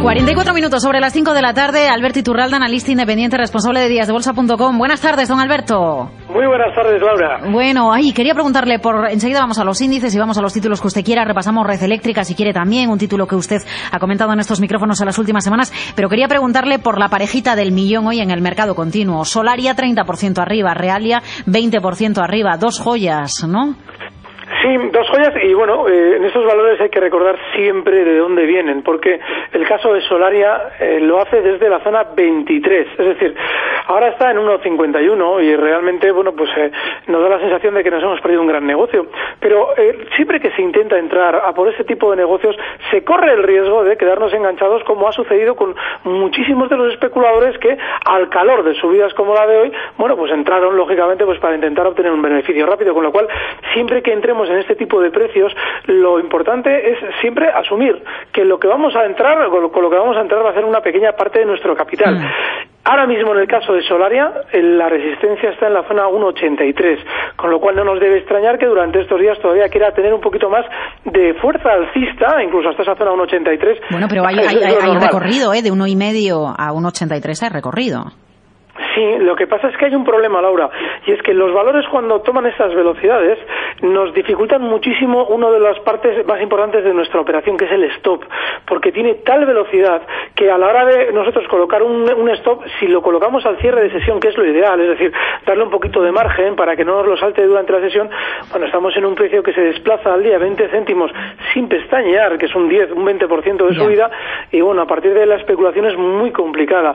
44 minutos sobre las 5 de la tarde. Alberto Iturralda, analista independiente, responsable de díasdebolsa.com. Buenas tardes, don Alberto. Muy buenas tardes, Laura. Bueno, ay, quería preguntarle por. Enseguida vamos a los índices y vamos a los títulos que usted quiera. Repasamos Red Eléctrica, si quiere también, un título que usted ha comentado en estos micrófonos en las últimas semanas. Pero quería preguntarle por la parejita del millón hoy en el mercado continuo. Solaria 30% arriba, Realia 20% arriba. Dos joyas, ¿no? Sí, dos joyas y bueno, eh, en estos valores hay que recordar siempre de dónde vienen, porque el caso de Solaria eh, lo hace desde la zona 23, es decir, ahora está en 1,51 y realmente, bueno, pues eh, nos da la sensación de que nos hemos perdido un gran negocio, pero siempre que se intenta entrar a por ese tipo de negocios, se corre el riesgo de quedarnos enganchados como ha sucedido con muchísimos de los especuladores que al calor de subidas como la de hoy, bueno, pues entraron lógicamente pues para intentar obtener un beneficio rápido, con lo cual siempre que entremos en este tipo de precios, lo importante es siempre asumir que lo que vamos a entrar, con lo que vamos a entrar va a ser una pequeña parte de nuestro capital. Mm. Ahora mismo en el caso de Solaria, la resistencia está en la zona 1,83, con lo cual no nos debe extrañar que durante estos días todavía quiera tener un poquito más de fuerza alcista, incluso hasta esa zona 1,83. Bueno, pero hay, hay, hay, hay recorrido, ¿eh? De 1,5 a 1,83 hay recorrido. Sí, lo que pasa es que hay un problema, Laura, y es que los valores cuando toman esas velocidades nos dificultan muchísimo una de las partes más importantes de nuestra operación, que es el stop, porque tiene tal velocidad que a la hora de nosotros colocar un, un stop, si lo colocamos al cierre de sesión, que es lo ideal, es decir, darle un poquito de margen para que no nos lo salte durante la sesión, bueno, estamos en un precio que se desplaza al día 20 céntimos sin pestañear, que es un 10, un 20% de subida, y bueno, a partir de la especulación es muy complicada.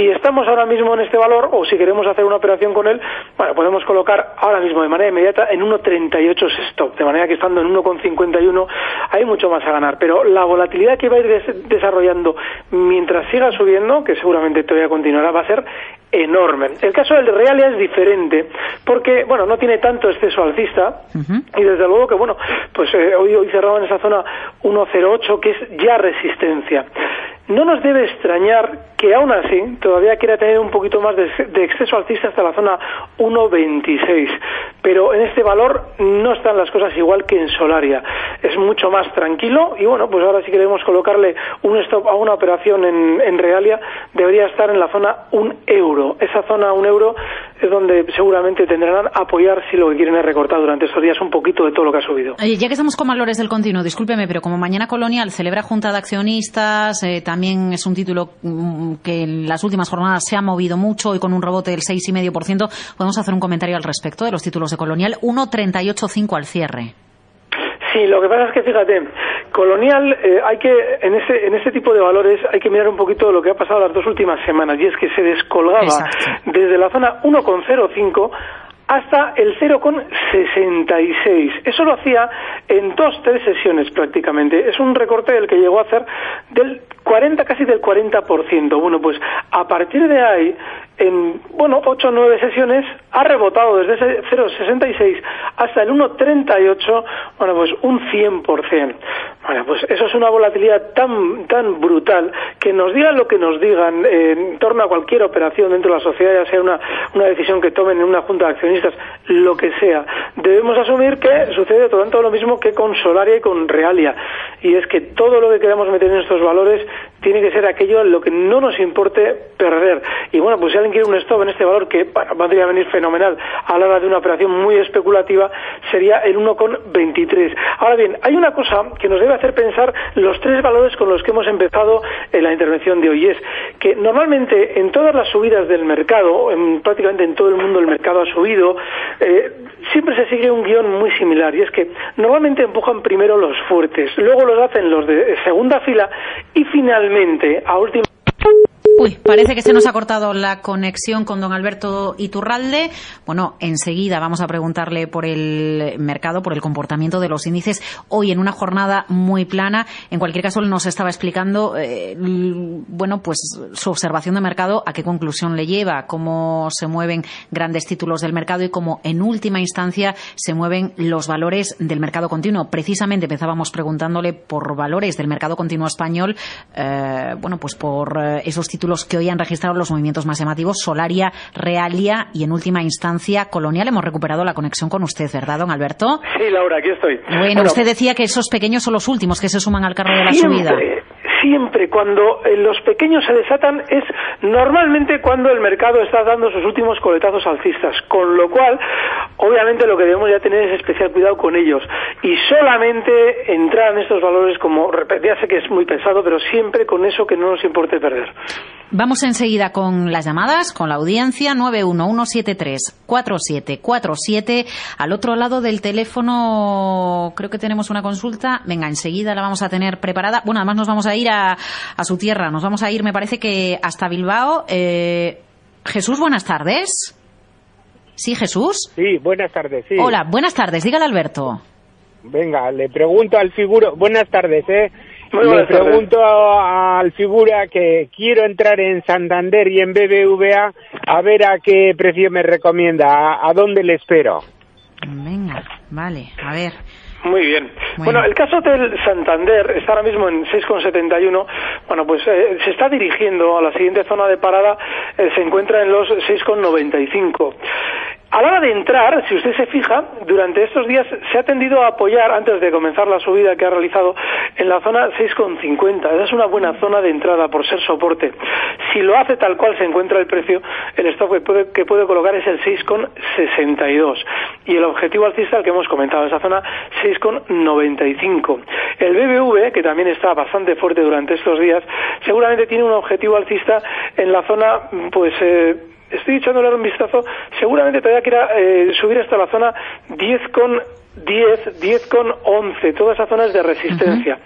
Si estamos ahora mismo en este valor, o si queremos hacer una operación con él, bueno, podemos colocar ahora mismo de manera inmediata en 1.38 stop, de manera que estando en 1.51 hay mucho más a ganar, pero la volatilidad que va a ir des desarrollando mientras siga subiendo, que seguramente todavía continuará, va a ser enorme. El caso del Realia es diferente porque, bueno, no tiene tanto exceso alcista uh -huh. y desde luego que, bueno, pues eh, hoy, hoy cerrado en esa zona 1.08 que es ya resistencia. No nos debe extrañar que aún así todavía quiera tener un poquito más de, de exceso alcista hasta la zona 1.26, pero en este valor no están las cosas igual que en Solaria. Es mucho más tranquilo y bueno, pues ahora si queremos colocarle un stop a una operación en, Realia, debería estar en la zona 1 euro. Esa zona 1 euro es donde seguramente tendrán apoyar si lo que quieren es recortar durante estos días un poquito de todo lo que ha subido. Ya que estamos con valores del continuo, discúlpeme, pero como mañana colonial celebra junta de accionistas, eh, también es un título mm, que en las últimas jornadas se ha movido mucho y con un rebote del 6,5%, podemos hacer un comentario al respecto de los títulos de colonial. 1,385 al cierre. Sí, lo que pasa es que fíjate, Colonial eh, hay que en ese en ese tipo de valores hay que mirar un poquito lo que ha pasado las dos últimas semanas y es que se descolgaba Exacto. desde la zona 1,05 hasta el 0,66. Eso lo hacía en dos, tres sesiones prácticamente. Es un recorte del que llegó a hacer del 40, casi del 40%. Bueno, pues a partir de ahí, en, bueno, 8 o 9 sesiones, ha rebotado desde ese 0,66 hasta el 1,38, bueno, pues un 100%. Bueno, pues eso es una volatilidad tan, tan brutal que nos digan lo que nos digan en torno a cualquier operación dentro de la sociedad, ya sea una, una decisión que tomen en una junta de accionistas, lo que sea. Debemos asumir que sucede todo lo mismo que con Solaria y con Realia. Y es que todo lo que queramos meter en estos valores tiene que ser aquello en lo que no nos importe perder. Y bueno, pues si alguien quiere un stop en este valor que bueno, podría venir fenomenal a la hora de una operación muy especulativa, sería el 1,23. Ahora bien, hay una cosa que nos debe hacer pensar los tres valores con los que hemos empezado en la intervención de hoy. Es que normalmente en todas las subidas del mercado, en, prácticamente en todo el mundo el mercado ha subido, eh, siempre se sigue un guion muy similar y es que normalmente empujan primero los fuertes, luego los hacen los de segunda fila y finalmente a última Uy, parece que se nos ha cortado la conexión con don Alberto Iturralde. Bueno, enseguida vamos a preguntarle por el mercado, por el comportamiento de los índices hoy en una jornada muy plana. En cualquier caso, nos estaba explicando, eh, bueno, pues su observación de mercado, a qué conclusión le lleva, cómo se mueven grandes títulos del mercado y cómo en última instancia se mueven los valores del mercado continuo. Precisamente empezábamos preguntándole por valores del mercado continuo español, eh, bueno, pues por eh, esos títulos que hoy han registrado los movimientos más llamativos, Solaria, Realia y en última instancia Colonial. Hemos recuperado la conexión con usted, ¿verdad, don Alberto? Sí, Laura, aquí estoy. Bueno, usted decía que esos pequeños son los últimos que se suman al carro de la subida siempre cuando eh, los pequeños se desatan es normalmente cuando el mercado está dando sus últimos coletazos alcistas, con lo cual obviamente lo que debemos ya tener es especial cuidado con ellos y solamente entrar en estos valores como, ya sé que es muy pesado, pero siempre con eso que no nos importe perder. Vamos enseguida con las llamadas, con la audiencia 911734747. Al otro lado del teléfono creo que tenemos una consulta. Venga, enseguida la vamos a tener preparada. Bueno, además nos vamos a ir a, su tierra. Nos vamos a ir, me parece que hasta Bilbao. Eh, Jesús, buenas tardes. Sí, Jesús. Sí, buenas tardes. Sí. Hola, buenas tardes. Dígale, Alberto. Venga, le pregunto al figuro. Buenas tardes, ¿eh? le pregunto al figura que quiero entrar en Santander y en BBVA a ver a qué precio me recomienda, a, a dónde le espero. Venga, vale, a ver. Muy bien. Bueno. el caso del Santander está ahora mismo en 6,71. Bueno, pues eh, se está dirigiendo a la siguiente zona de parada, eh, se encuentra en los 6,95. A la hora de entrar, si usted se fija, durante estos días se ha tendido a apoyar, antes de comenzar la subida que ha realizado, en la zona 6,50. Esa es una buena zona de entrada por ser soporte. Si lo hace tal cual se encuentra el precio, el stop que puede, que puede colocar es el 6,62. Y el objetivo alcista, el que hemos comentado, esa zona 6,95. El BBV, que también está bastante fuerte durante estos días, seguramente tiene un objetivo alcista en la zona, pues, eh, estoy echándole un vistazo, seguramente todavía quiera eh, subir hasta la zona 10 con 10, 10 con 11, todas esas zonas de resistencia.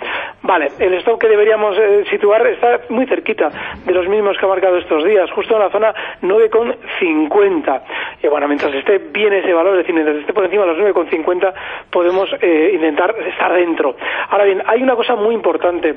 Vale, el stop que deberíamos eh, situar está muy cerquita de los mismos que ha marcado estos días, justo en la zona 9 con 50. Y bueno, mientras esté bien ese valor, es decir, mientras esté por encima de los 9 con 50, podemos eh, intentar estar dentro. Ahora bien, hay una cosa muy importante.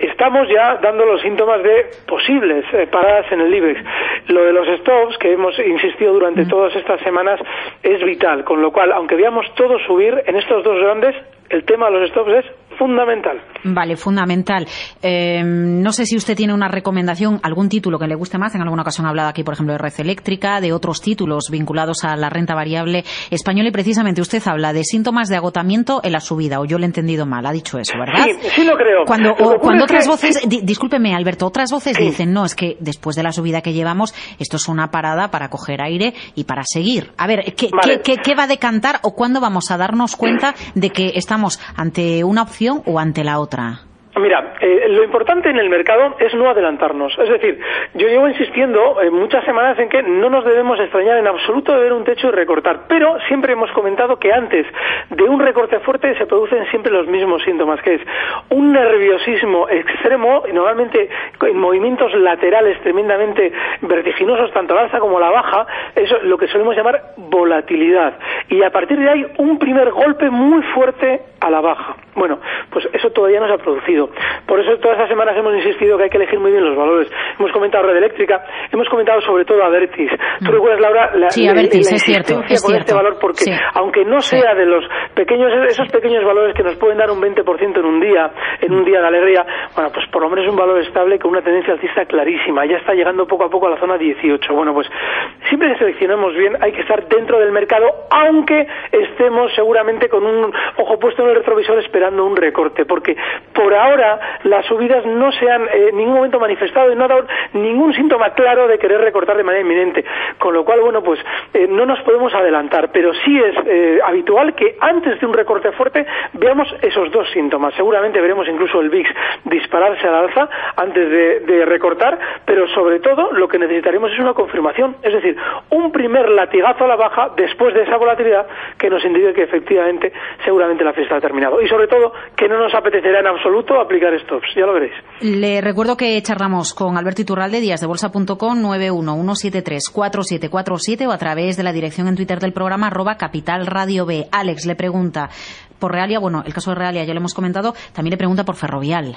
Estamos ya dando los síntomas de posibles eh, paradas en el IBEX. Lo de los stops, que hemos insistido durante todas estas semanas, es vital, con lo cual, aunque veamos todo subir, en estos dos grandes, el tema de los stops es fundamental. Vale, fundamental. Eh, no sé si usted tiene una recomendación, algún título que le guste más. En alguna ocasión ha hablado aquí, por ejemplo, de red eléctrica, de otros títulos vinculados a la renta variable española y precisamente usted habla de síntomas de agotamiento en la subida, o yo le he entendido mal, ha dicho eso, ¿verdad? Sí, sí lo creo. Cuando, cuando otras voces, discúlpeme Alberto, otras voces dicen, no, es que después de la subida que llevamos, esto es una parada para coger aire y para seguir. A ver, ¿qué, ¿qué, qué va a decantar o cuándo vamos a darnos cuenta de que estamos ante una opción o ante la otra? Mira, eh, lo importante en el mercado es no adelantarnos. Es decir, yo llevo insistiendo en muchas semanas en que no nos debemos extrañar en absoluto de ver un techo y recortar, pero siempre hemos comentado que antes de un recorte fuerte se producen siempre los mismos síntomas, que es un nerviosismo extremo, normalmente en movimientos laterales tremendamente vertiginosos, tanto la alza como la baja, eso es lo que solemos llamar volatilidad. Y a partir de ahí, un primer golpe muy fuerte a la baja. Bueno, pues eso todavía no se ha producido. Por eso todas estas semanas hemos insistido que hay que elegir muy bien los valores. Hemos comentado red eléctrica, hemos comentado sobre todo Avertis. ¿Tú mm. recuerdas, Laura, la, sí, Avertis, es cierto, es con este valor? Porque aunque no sea de los pequeños, esos pequeños valores que nos pueden dar un 20% en un día, en un día de alegría, bueno, pues por lo menos es un valor estable con una tendencia alcista clarísima. Ya está llegando poco a poco a la zona 18. Bueno, pues siempre que seleccionemos bien hay que estar dentro del mercado, aunque estemos seguramente con un ojo puesto en el retrovisor esperando un recorte, porque por ahora ahora las subidas no se han eh, en ningún momento manifestado y no ha dado ningún síntoma claro de querer recortar de manera inminente. Con lo cual, bueno, pues eh, no nos podemos adelantar, pero sí es eh, habitual que antes de un recorte fuerte veamos esos dos síntomas. Seguramente veremos incluso el VIX dispararse al alza antes de, de recortar, pero sobre todo lo que necesitaremos es una confirmación, es decir, un primer latigazo a la baja después de esa volatilidad que nos indique que efectivamente seguramente la fiesta ha terminado. Y sobre todo que no nos apetecerá en absoluto aplicar stops, ya lo veréis. Le recuerdo que charlamos con Alberto Iturralde, díasdebolsa.com, 911734747 o a través de la dirección en Twitter del programa arroba Capital Radio B. Alex le pregunta por Realia, bueno, el caso de Realia ya lo hemos comentado, también le pregunta por Ferrovial.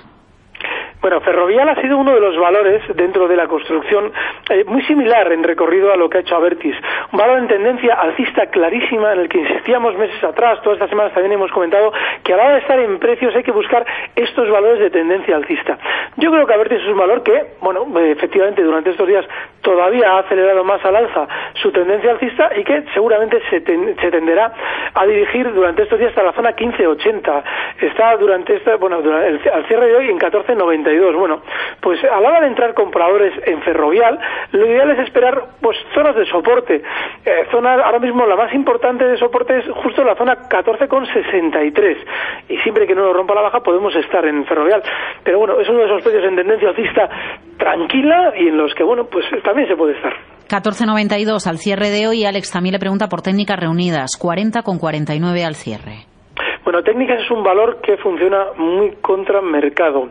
Bueno, Ferrovial ha sido uno de los valores dentro de la construcción eh, muy similar en recorrido a lo que ha hecho Avertis. Un valor en tendencia alcista clarísima en el que insistíamos meses atrás, todas estas semanas también hemos comentado que a la hora de estar en precios hay que buscar estos valores de tendencia alcista. Yo creo que Avertis es un valor que, bueno, efectivamente durante estos días todavía ha acelerado más al alza su tendencia alcista y que seguramente se, tenderá a dirigir durante estos días hasta la zona 15.80. Está durante esta, bueno, al cierre de hoy en 14.90 bueno, pues a la hora de entrar compradores en ferrovial, lo ideal es esperar pues zonas de soporte. Eh, zona, ahora mismo la más importante de soporte es justo la zona 14,63 y siempre que no lo rompa la baja podemos estar en ferrovial. Pero bueno, es uno de esos precios en tendencia alcista tranquila y en los que, bueno, pues también se puede estar. 14.92 al cierre de hoy. Alex también le pregunta por técnicas reunidas. 40 con 49 al cierre. Bueno, técnicas es un valor que funciona muy contra mercado.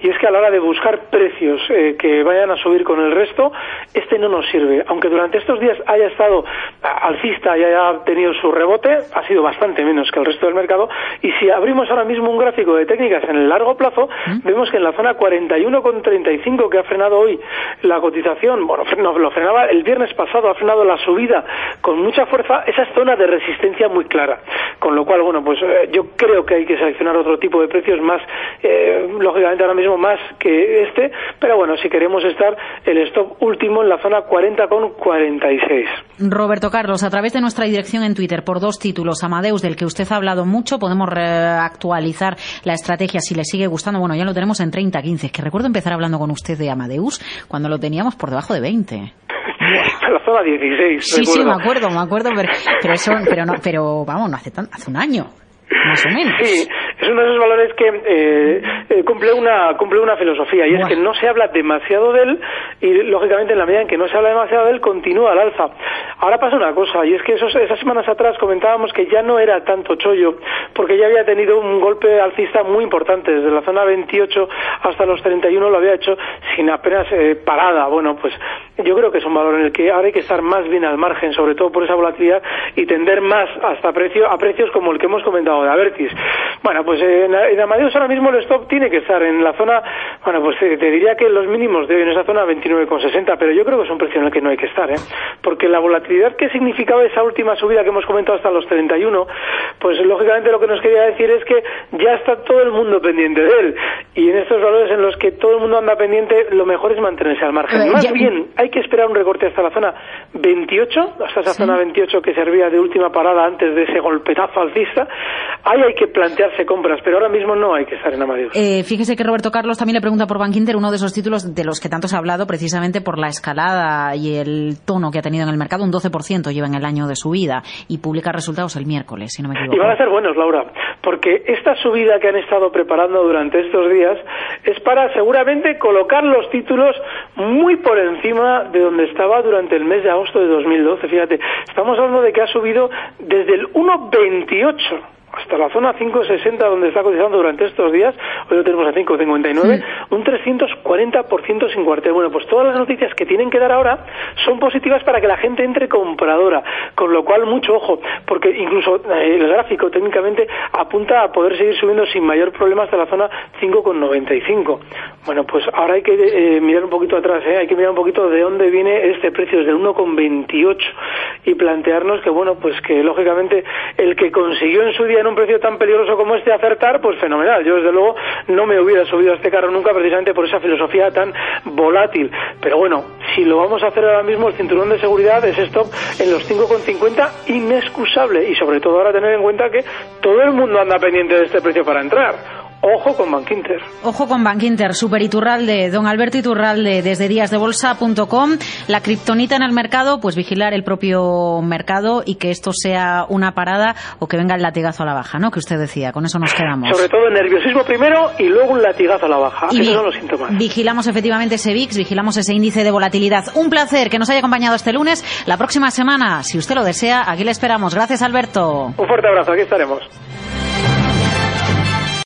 Y es que a la hora de buscar precios eh, que vayan a subir con el resto, este no nos sirve. Aunque durante estos días haya estado alcista y haya tenido su rebote, ha sido bastante menos que el resto del mercado. Y si abrimos ahora mismo un gráfico de técnicas en el largo plazo, ¿Mm? vemos que en la zona 41,35 que ha frenado hoy la cotización, bueno, no, lo frenaba el viernes pasado, ha frenado la subida con mucha fuerza, esa es zona de resistencia muy clara. Con lo cual, bueno, pues eh, yo creo que hay que seleccionar otro tipo de precios más, eh, lógicamente ahora mismo más que este, pero bueno, si queremos estar el stop último en la zona 40 con 46. Roberto Carlos, a través de nuestra dirección en Twitter por dos títulos, Amadeus, del que usted ha hablado mucho, podemos actualizar la estrategia si le sigue gustando. Bueno, ya lo tenemos en 30-15, que recuerdo empezar hablando con usted de Amadeus cuando lo teníamos por debajo de 20. la zona 16. Sí, sí, me acuerdo, me acuerdo, pero, pero, eso, pero, no, pero vamos, no hace, tan, hace un año más o menos. Sí, es uno de esos valores que eh, eh, cumple una cumple una filosofía y es que no se habla demasiado de él y lógicamente en la medida en que no se habla demasiado de él continúa al alza. Ahora pasa una cosa y es que esos, esas semanas atrás comentábamos que ya no era tanto chollo porque ya había tenido un golpe alcista muy importante desde la zona 28 hasta los 31 lo había hecho sin apenas eh, parada. Bueno, pues yo creo que es un valor en el que ahora hay que estar más bien al margen, sobre todo por esa volatilidad y tender más hasta precio a precios como el que hemos comentado de Avertis. Bueno, pues eh, en, Amadeus ahora mismo el stop tiene que estar en la zona, bueno, pues eh, te, diría que los mínimos de en esa zona 29,60, pero yo creo que es un precio en el que no hay que estar, ¿eh? Porque la volatilidad que significaba esa última subida que hemos comentado hasta los 31, pues lógicamente lo que nos quería decir es que ya está todo el mundo pendiente de él. Y en estos valores en los que todo el mundo anda pendiente, lo mejor es mantenerse al margen. Más bien, hay que esperar un recorte hasta la zona 28, hasta esa zona 28 que servía de última parada antes de ese golpetazo alcista. Ahí hay que plantearse compras, pero ahora mismo no hay que estar en Amadeus. Eh, fíjese que Roberto Carlos también le pregunta por Bankinter, uno de esos títulos de los que tanto se ha hablado precisamente por la escalada y el tono que ha tenido en el mercado. Un 12% lleva en el año de subida y publica resultados el miércoles, si no me equivoco. Y van a ser buenos, Laura, porque esta subida que han estado preparando durante estos días es para seguramente colocar los títulos muy por encima de donde estaba durante el mes de agosto de 2012. Fíjate, estamos hablando de que ha subido desde el 1,28 hasta la zona 5.60 donde está cotizando durante estos días, hoy lo tenemos a 5.59, un 340% sin cuartel. Bueno, pues todas las noticias que tienen que dar ahora son positivas para que la gente entre compradora, con lo cual mucho ojo, porque incluso eh, el gráfico técnicamente apunta a poder seguir subiendo sin mayor problema hasta la zona 5.95. Bueno, pues ahora hay que eh, mirar un poquito atrás, ¿eh? hay que mirar un poquito de dónde viene este precio, desde 1.28 y plantearnos que, bueno, pues que lógicamente el que consiguió en su día un precio tan peligroso como este acertar, pues fenomenal. Yo desde luego no me hubiera subido a este carro nunca precisamente por esa filosofía tan volátil. Pero bueno, si lo vamos a hacer ahora mismo, el cinturón de seguridad es stop en los 5,50 inexcusable y sobre todo ahora tener en cuenta que todo el mundo anda pendiente de este precio para entrar Ojo con Bankinter. Ojo con Bankinter, Super Iturralde, don Alberto Iturralde, desde díasdebolsa.com. La kriptonita en el mercado, pues vigilar el propio mercado y que esto sea una parada o que venga el latigazo a la baja, ¿no? Que usted decía, con eso nos quedamos. Sobre todo el nerviosismo primero y luego un latigazo a la baja. Esos son los síntomas. Vigilamos efectivamente ese VIX, vigilamos ese índice de volatilidad. Un placer que nos haya acompañado este lunes. La próxima semana, si usted lo desea, aquí le esperamos. Gracias, Alberto. Un fuerte abrazo, aquí estaremos.